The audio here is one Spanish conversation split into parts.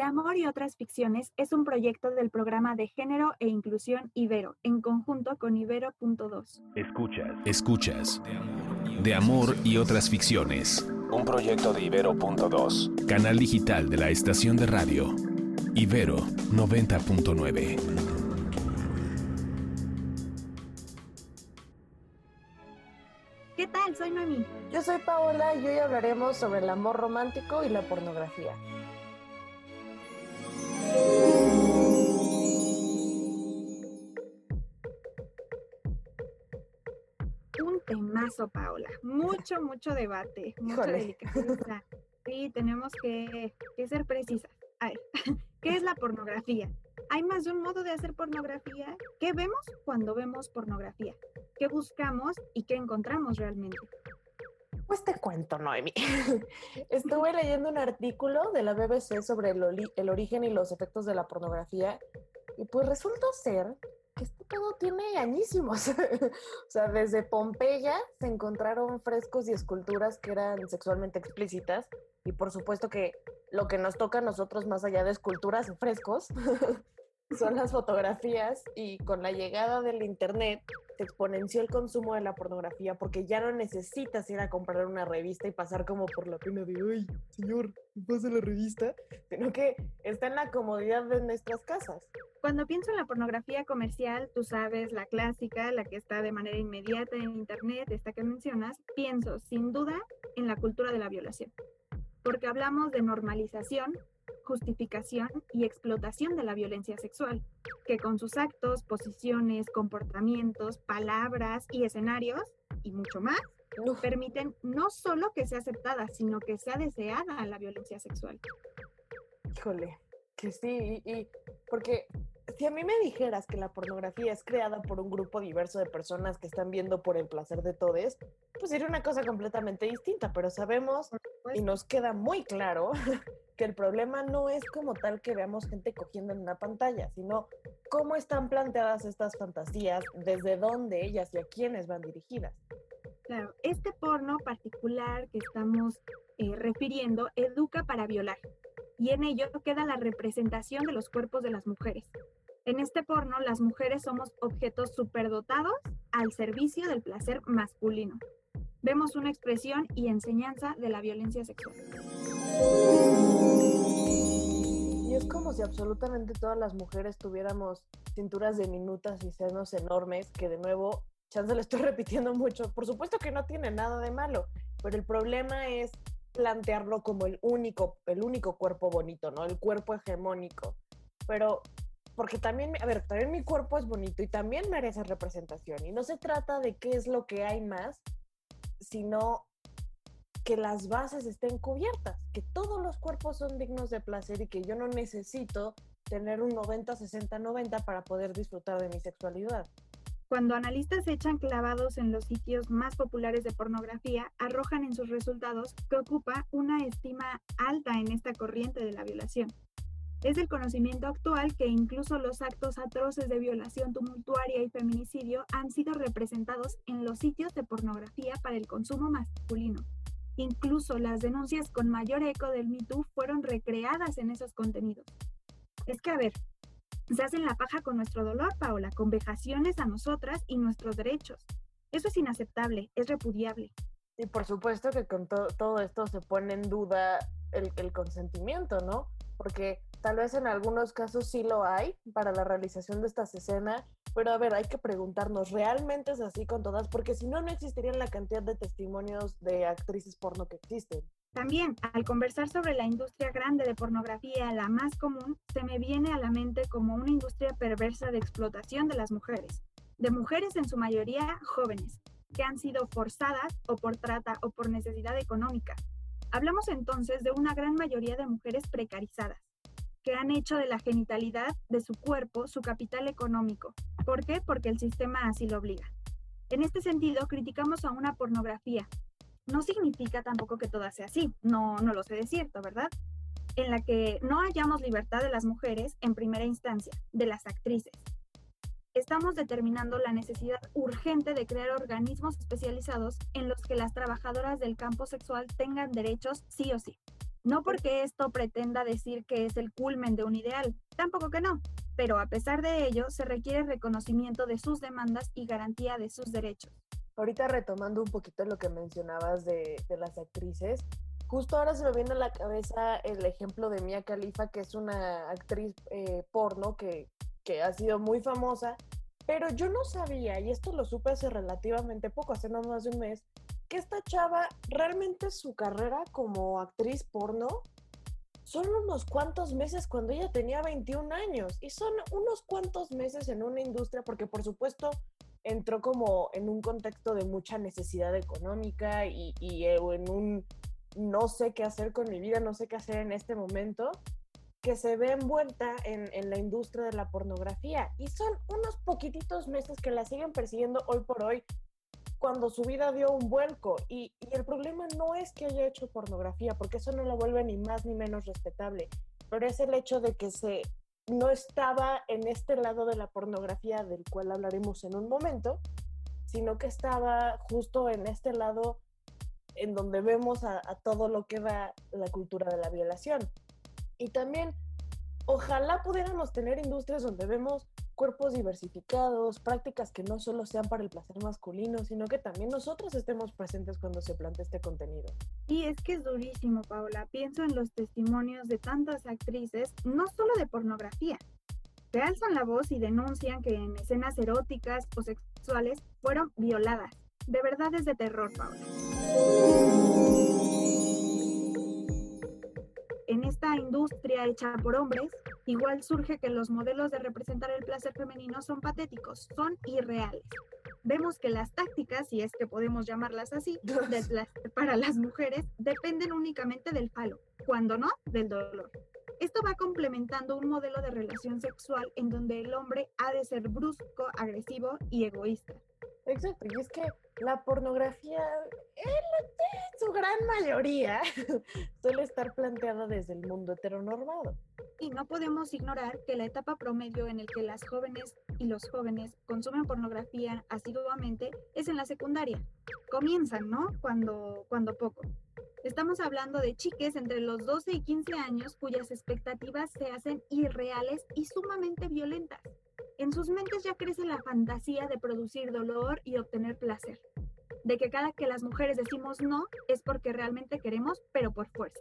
De Amor y otras ficciones es un proyecto del programa de género e inclusión Ibero, en conjunto con Ibero.2. Escuchas. Escuchas. De Amor y otras ficciones. Un proyecto de Ibero.2. Canal digital de la estación de radio. Ibero 90.9. ¿Qué tal? Soy Noemí. Yo soy Paola y hoy hablaremos sobre el amor romántico y la pornografía. Temazo, Paola. Mucho, mucho debate. Mucha delicadeza. Sí, tenemos que, que ser precisas. A ver, ¿qué es la pornografía? ¿Hay más de un modo de hacer pornografía? ¿Qué vemos cuando vemos pornografía? ¿Qué buscamos y qué encontramos realmente? Pues te cuento, Noemi. Estuve leyendo un artículo de la BBC sobre el, el origen y los efectos de la pornografía y pues resulta ser que este todo tiene añísimos. o sea, desde Pompeya se encontraron frescos y esculturas que eran sexualmente explícitas y por supuesto que lo que nos toca a nosotros más allá de esculturas y frescos son las fotografías y con la llegada del internet se exponenció el consumo de la pornografía porque ya no necesitas ir a comprar una revista y pasar como por la pena de, ay, señor, ¿me pasa la revista? Sino que está en la comodidad de nuestras casas. Cuando pienso en la pornografía comercial, tú sabes, la clásica, la que está de manera inmediata en Internet, esta que mencionas, pienso sin duda en la cultura de la violación. Porque hablamos de normalización, justificación y explotación de la violencia sexual, que con sus actos, posiciones, comportamientos, palabras y escenarios, y mucho más, Uf, permiten no solo que sea aceptada, sino que sea deseada la violencia sexual. híjole, que sí, y, y- porque si a mí me dijeras que la pornografía es creada por un grupo diverso de personas que están viendo por el placer de todos, pues sería una cosa completamente distinta, pero sabemos y nos queda muy claro que el problema no es como tal que veamos gente cogiendo en una pantalla, sino cómo están planteadas estas fantasías, desde dónde ellas y a quiénes van dirigidas. Claro, este porno particular que estamos eh, refiriendo educa para violar y en ello queda la representación de los cuerpos de las mujeres. En este porno, las mujeres somos objetos superdotados al servicio del placer masculino. Vemos una expresión y enseñanza de la violencia sexual. Y es como si absolutamente todas las mujeres tuviéramos cinturas diminutas y senos enormes, que de nuevo, chance lo estoy repitiendo mucho, por supuesto que no tiene nada de malo, pero el problema es plantearlo como el único, el único cuerpo bonito, ¿no? El cuerpo hegemónico. Pero porque también, a ver, también mi cuerpo es bonito y también merece representación. Y no se trata de qué es lo que hay más, sino que las bases estén cubiertas, que todos los cuerpos son dignos de placer y que yo no necesito tener un 90, 60, 90 para poder disfrutar de mi sexualidad. Cuando analistas echan clavados en los sitios más populares de pornografía, arrojan en sus resultados que ocupa una estima alta en esta corriente de la violación. Es el conocimiento actual que incluso los actos atroces de violación tumultuaria y feminicidio han sido representados en los sitios de pornografía para el consumo masculino. Incluso las denuncias con mayor eco del Me fueron recreadas en esos contenidos. Es que, a ver, se hacen la paja con nuestro dolor, Paola, con vejaciones a nosotras y nuestros derechos. Eso es inaceptable, es repudiable. Y por supuesto que con to- todo esto se pone en duda el, el consentimiento, ¿no? Porque tal vez en algunos casos sí lo hay para la realización de estas escenas, pero a ver, hay que preguntarnos, ¿realmente es así con todas? Porque si no, no existirían la cantidad de testimonios de actrices porno que existen. También, al conversar sobre la industria grande de pornografía, la más común, se me viene a la mente como una industria perversa de explotación de las mujeres, de mujeres en su mayoría jóvenes, que han sido forzadas o por trata o por necesidad económica. Hablamos entonces de una gran mayoría de mujeres precarizadas, que han hecho de la genitalidad de su cuerpo su capital económico. ¿Por qué? Porque el sistema así lo obliga. En este sentido, criticamos a una pornografía. No significa tampoco que toda sea así, no, no lo sé de cierto, ¿verdad? En la que no hallamos libertad de las mujeres en primera instancia, de las actrices. Estamos determinando la necesidad urgente de crear organismos especializados en los que las trabajadoras del campo sexual tengan derechos sí o sí. No porque esto pretenda decir que es el culmen de un ideal, tampoco que no, pero a pesar de ello se requiere reconocimiento de sus demandas y garantía de sus derechos. Ahorita retomando un poquito lo que mencionabas de, las actrices, justo ahora se me viene a la cabeza el ejemplo de Mia Khalifa, que es una actriz eh, porno que, que ha sido muy famosa, pero yo no sabía, y esto lo supe hace relativamente poco, hace no más de un mes, que esta chava realmente su carrera como actriz porno son unos cuantos meses cuando ella tenía 21 años y son unos cuantos meses en una industria porque por supuesto entró como en un contexto de mucha necesidad económica y, eh, en un no sé qué hacer con mi vida, no sé qué hacer en este momento, que se ve envuelta en, en la industria de la pornografía. Y son unos poquititos meses que la siguen persiguiendo hoy por hoy cuando su vida dio un vuelco. Y, el problema no es que haya hecho pornografía, porque eso no la vuelve ni más ni menos respetable, pero es el hecho de que se no estaba en este lado de la pornografía del cual hablaremos en un momento, sino que estaba justo en este lado en donde vemos a, a todo lo que va la cultura de la violación. Y también, ojalá pudiéramos tener industrias donde vemos cuerpos diversificados, prácticas que no solo sean para el placer masculino, sino que también nosotros estemos presentes cuando se plantea este contenido. Y es que es durísimo, Paula. Pienso en los testimonios de tantas actrices, no solo de pornografía, que alzan la voz y denuncian que en escenas eróticas o sexuales fueron violadas. De verdad es de terror, Paula en esta industria hecha por hombres, igual surge que los modelos de representar el placer femenino son patéticos, son irreales. Vemos que las tácticas, si es que podemos llamarlas así, para las mujeres dependen únicamente del falo, cuando no, del dolor. Esto va complementando un modelo de relación sexual en donde el hombre ha de ser brusco, agresivo y egoísta. Exacto, y es que la pornografía, en su gran mayoría, suele estar planteada desde el mundo heteronormado. Y no podemos ignorar que la etapa promedio en el que las jóvenes y los jóvenes consumen pornografía asiduamente es en la secundaria. Comienzan, ¿no? Cuando, cuando poco. Estamos hablando de chiques entre los 12 y 15 años cuyas expectativas se hacen irreales y sumamente violentas. En sus mentes ya crece la fantasía de producir dolor y obtener placer, de que cada que las mujeres decimos no es porque realmente queremos, pero por fuerza.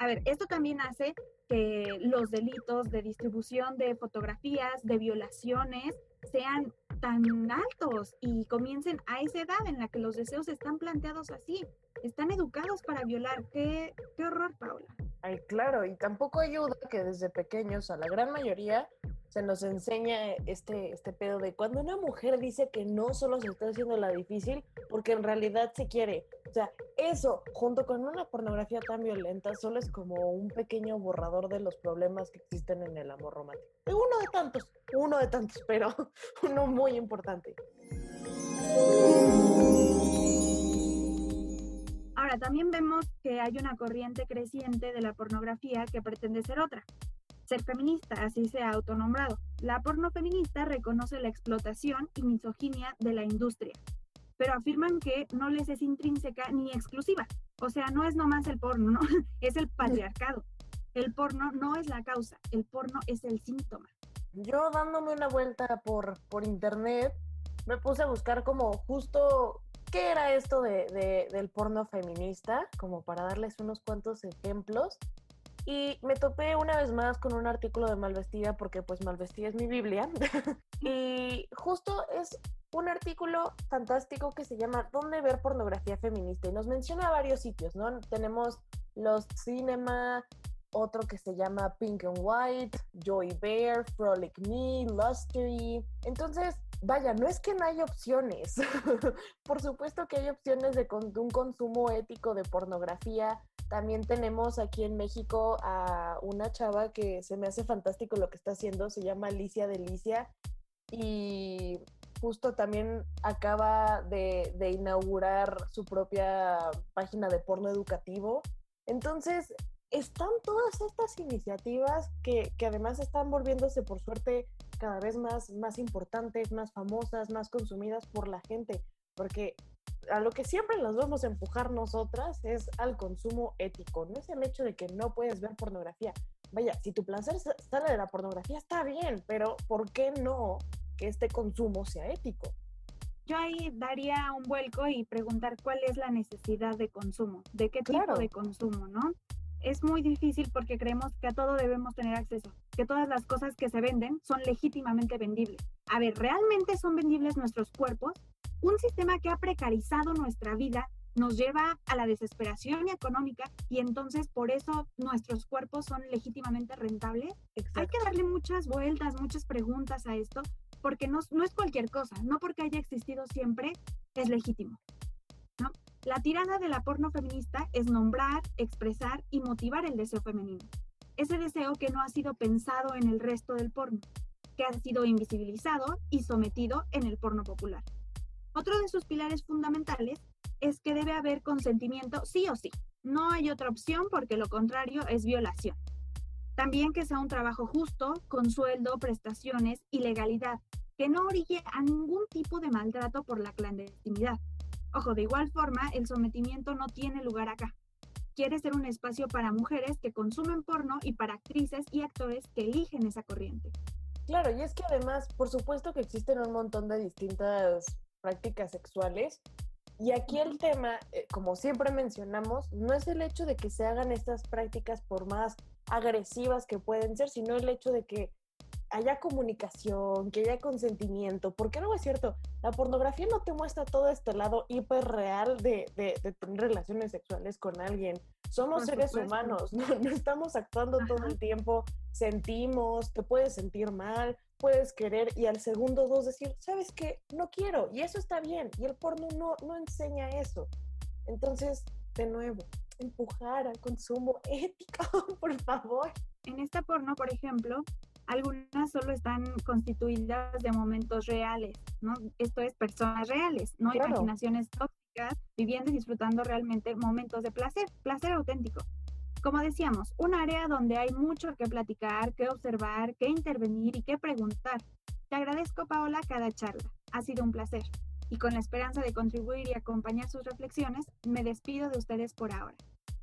A ver, esto también hace que los delitos de distribución de fotografías, de violaciones, sean tan altos y comiencen a esa edad en la que los deseos están planteados así. Están educados para violar. Qué, qué horror, Paula. Ay, claro, y tampoco ayuda que desde pequeños, a la gran mayoría, se nos enseña este, este pedo de cuando una mujer dice que no solo se está haciendo la difícil porque en realidad se quiere. O sea, eso junto con una pornografía tan violenta solo es como un pequeño borrador de los problemas que existen en el amor romántico. Uno de tantos, uno de tantos, pero uno muy importante. Ahora, también vemos que hay una corriente creciente de la pornografía que pretende ser otra, ser feminista, así se ha autonombrado. La porno feminista reconoce la explotación y misoginia de la industria, pero afirman que no les es intrínseca ni exclusiva. O sea, no es nomás el porno, ¿no? es el patriarcado. El porno no es la causa, el porno es el síntoma. Yo dándome una vuelta por, por internet, me puse a buscar como justo qué era esto de, del porno feminista, como para darles unos cuantos ejemplos. Y me topé una vez más con un artículo de Malvestida, porque pues Malvestida es mi Biblia. y justo es un artículo fantástico que se llama ¿Dónde ver pornografía feminista? Y nos menciona varios sitios, ¿no? Tenemos los Cinema, otro que se llama Pink and White, Joy Bear, Frolic Me, Lustery. Entonces, vaya, no es que no hay opciones. Por supuesto que hay opciones de, de un consumo ético de pornografía también tenemos aquí en México a una chava que se me hace fantástico lo que está haciendo, se llama Alicia Delicia y justo también acaba de, inaugurar su propia página de porno educativo. Entonces, están todas estas iniciativas que, que, además están volviéndose, por suerte, cada vez más, más importantes, más famosas, más consumidas por la gente. Porque a lo que siempre nos vamos a empujar nosotras es al consumo ético. No es el hecho de que no puedes ver pornografía. Vaya, si tu placer sale de la pornografía está bien, pero ¿por qué no que este consumo sea ético? Yo ahí daría un vuelco y preguntar cuál es la necesidad de consumo, de qué tipo de consumo, ¿no? Es muy difícil porque creemos que a todo debemos tener acceso, que todas las cosas que se venden son legítimamente vendibles. A ver, ¿realmente son vendibles nuestros cuerpos? Un sistema que ha precarizado nuestra vida nos lleva a la desesperación económica y entonces por eso nuestros cuerpos son legítimamente rentables. Hay que darle muchas vueltas, muchas preguntas a esto, porque no, no, es cualquier cosa, no porque haya existido siempre es legítimo. ¿no? La tirada de la porno feminista es nombrar, expresar y motivar el deseo femenino. Ese deseo que no ha sido pensado en el resto del porno, que ha sido invisibilizado y sometido en el porno popular. Otro de sus pilares fundamentales es que debe haber consentimiento sí o sí. No hay otra opción porque lo contrario es violación. También que sea un trabajo justo, con sueldo, prestaciones y legalidad, que no orille a ningún tipo de maltrato por la clandestinidad. Ojo, de igual forma, el sometimiento no tiene lugar acá. Quiere ser un espacio para mujeres que consumen porno y para actrices y actores que eligen esa corriente. Claro, y es que además, por supuesto que existen un montón de distintas prácticas sexuales. Y aquí el tema, eh, como siempre mencionamos, no es el hecho de que se hagan estas prácticas por más agresivas que pueden ser, sino el hecho de que haya comunicación, que haya consentimiento, porque no es cierto, la pornografía no te muestra todo este lado hiperreal de, de, de tener relaciones sexuales con alguien. Somos seres humanos, no, no, estamos actuando todo el tiempo, sentimos, te puedes sentir mal, puedes querer y al segundo dos decir, ¿sabes qué? No quiero y eso está bien y el porno no, no enseña eso. Entonces, de nuevo, empujar al consumo ético, por favor. En esta porno, por ejemplo, algunas solo están constituidas de momentos reales, ¿no? Esto es personas reales, no imaginaciones tóxicas, viviendo y disfrutando realmente momentos de placer, placer auténtico. Como decíamos, un área donde hay mucho que platicar, que observar, que intervenir y que preguntar. Te agradezco, Paola, cada charla. Ha sido un placer. Y con la esperanza de contribuir y acompañar sus reflexiones, me despido de ustedes por ahora.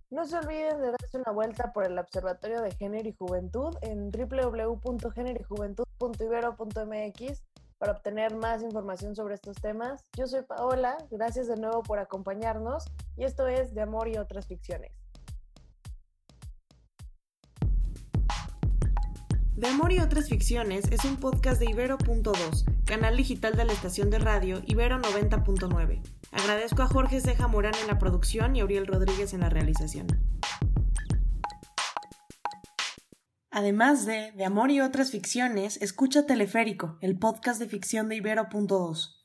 No se olviden de darse una vuelta por el Observatorio de Género y Juventud en www.géneroyjuventud.ibero.mx para obtener más información sobre estos temas. Yo soy Paola, gracias de nuevo por acompañarnos y esto es De Amor y otras ficciones. De Amor y otras ficciones es un podcast de Ibero.2, canal digital de la estación de radio Ibero 90.9. Agradezco a Jorge Ceja Morán en la producción y Auriel Rodríguez en la realización. Además de De Amor y otras ficciones, escucha Teleférico, el podcast de ficción de Ibero.2.